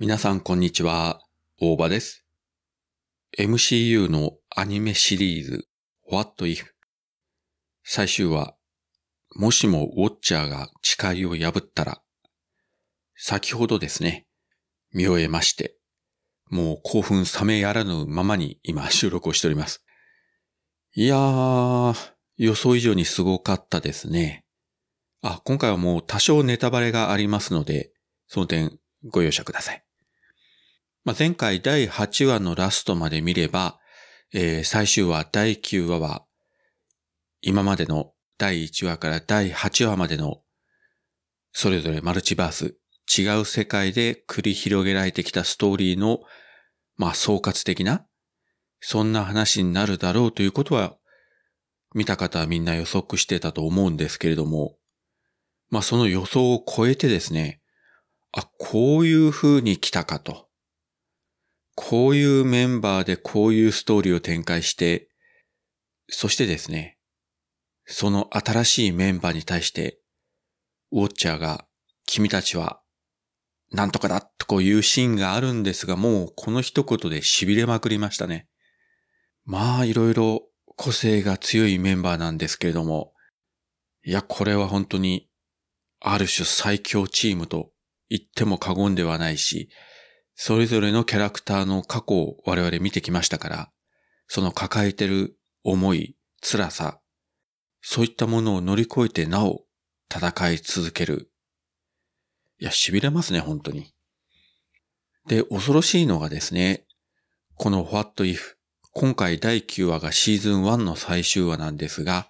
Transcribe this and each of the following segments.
皆さんこんにちは、大場です。MCU のアニメシリーズ What If 最終話もしもウォッチャーが誓いを破ったら先ほどですね、見終えまして、もう興奮冷めやらぬままに今収録をしております。いやー、予想以上にすごかったですね。あ、今回はもう多少ネタバレがありますので、その点ご容赦ください。まあ、前回第8話のラストまで見れば、えー、最終話第9話は、今までの第1話から第8話までの、それぞれマルチバース、違う世界で繰り広げられてきたストーリーの、まあ、総括的な、そんな話になるだろうということは、見た方はみんな予測してたと思うんですけれども、まあ、その予想を超えてですね、あ、こういう風に来たかと。こういうメンバーでこういうストーリーを展開して、そしてですね、その新しいメンバーに対して、ウォッチャーが、君たちは、なんとかだとこういうシーンがあるんですが、もうこの一言で痺れまくりましたね。まあ、いろいろ個性が強いメンバーなんですけれども、いや、これは本当に、ある種最強チームと言っても過言ではないし、それぞれのキャラクターの過去を我々見てきましたから、その抱えてる思い、辛さ、そういったものを乗り越えてなお戦い続ける。いや、痺れますね、本当に。で、恐ろしいのがですね、この What If、今回第9話がシーズン1の最終話なんですが、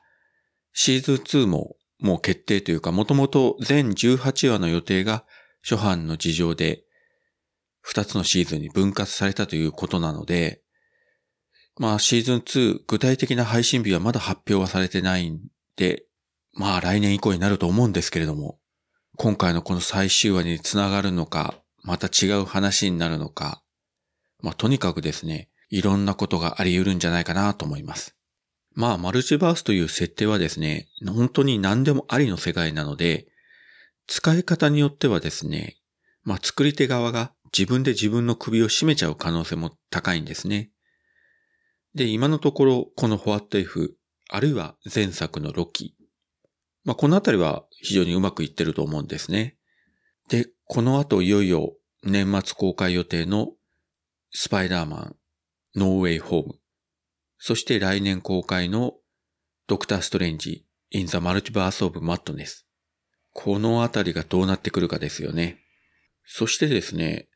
シーズン2ももう決定というか、もともと全18話の予定が初版の事情で二つのシーズンに分割されたということなので、まあシーズン2、具体的な配信日はまだ発表はされてないんで、まあ来年以降になると思うんですけれども、今回のこの最終話につながるのか、また違う話になるのか、まあとにかくですね、いろんなことがあり得るんじゃないかなと思います。まあマルチバースという設定はですね、本当に何でもありの世界なので、使い方によってはですね、まあ作り手側が自分で自分の首を絞めちゃう可能性も高いんですね。で、今のところ、この What If、あるいは前作のロキ。まあ、このあたりは非常にうまくいってると思うんですね。で、この後いよいよ年末公開予定のスパイダーマン、ノーウェイホーム。そして来年公開のドクターストレンジ、インザマルチバースオブマットネス。このあたりがどうなってくるかですよね。そしてですね、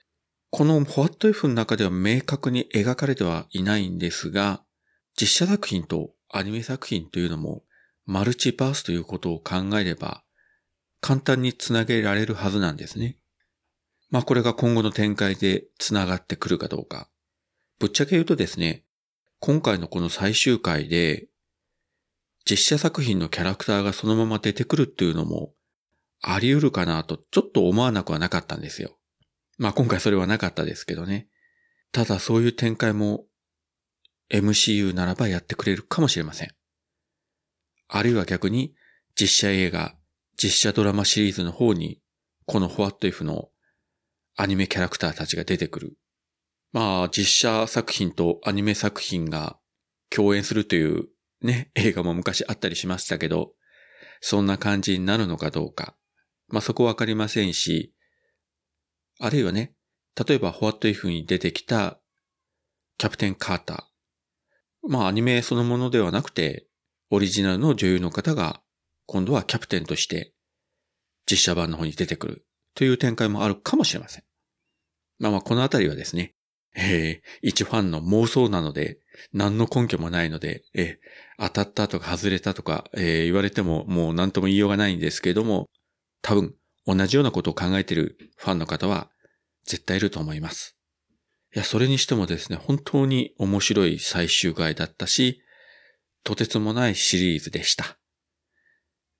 この What If の中では明確に描かれてはいないんですが、実写作品とアニメ作品というのもマルチバースということを考えれば簡単につなげられるはずなんですね。まあこれが今後の展開でつながってくるかどうか。ぶっちゃけ言うとですね、今回のこの最終回で実写作品のキャラクターがそのまま出てくるっていうのもあり得るかなとちょっと思わなくはなかったんですよ。まあ今回それはなかったですけどね。ただそういう展開も MCU ならばやってくれるかもしれません。あるいは逆に実写映画、実写ドラマシリーズの方にこの What If のアニメキャラクターたちが出てくる。まあ実写作品とアニメ作品が共演するというね、映画も昔あったりしましたけど、そんな感じになるのかどうか。まあそこわかりませんし、あるいはね、例えば What If に出てきたキャプテン・カーター。まあアニメそのものではなくて、オリジナルの女優の方が今度はキャプテンとして実写版の方に出てくるという展開もあるかもしれません。まあまあこのあたりはですね、えー、一ファンの妄想なので、何の根拠もないので、えー、当たったとか外れたとか、えー、言われてももう何とも言いようがないんですけれども、多分同じようなことを考えているファンの方は絶対いると思います。いや、それにしてもですね、本当に面白い最終回だったし、とてつもないシリーズでした。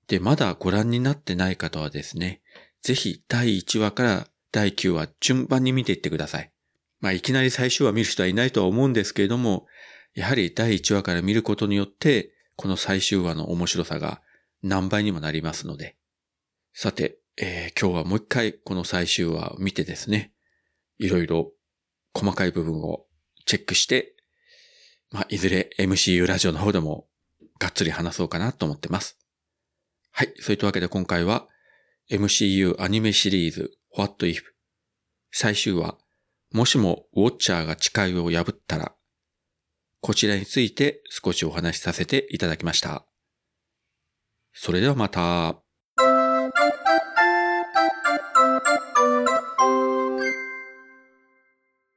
で、まだご覧になってない方はですね、ぜひ第1話から第9話順番に見ていってください。まあ、いきなり最終話見る人はいないとは思うんですけれども、やはり第1話から見ることによって、この最終話の面白さが何倍にもなりますので。さて、えー、今日はもう一回この最終話を見てですね、いろいろ細かい部分をチェックして、まあ、いずれ MCU ラジオの方でもがっつり話そうかなと思ってます。はい。そういったわけで今回は MCU アニメシリーズ What If 最終話もしもウォッチャーが誓いを破ったらこちらについて少しお話しさせていただきました。それではまた。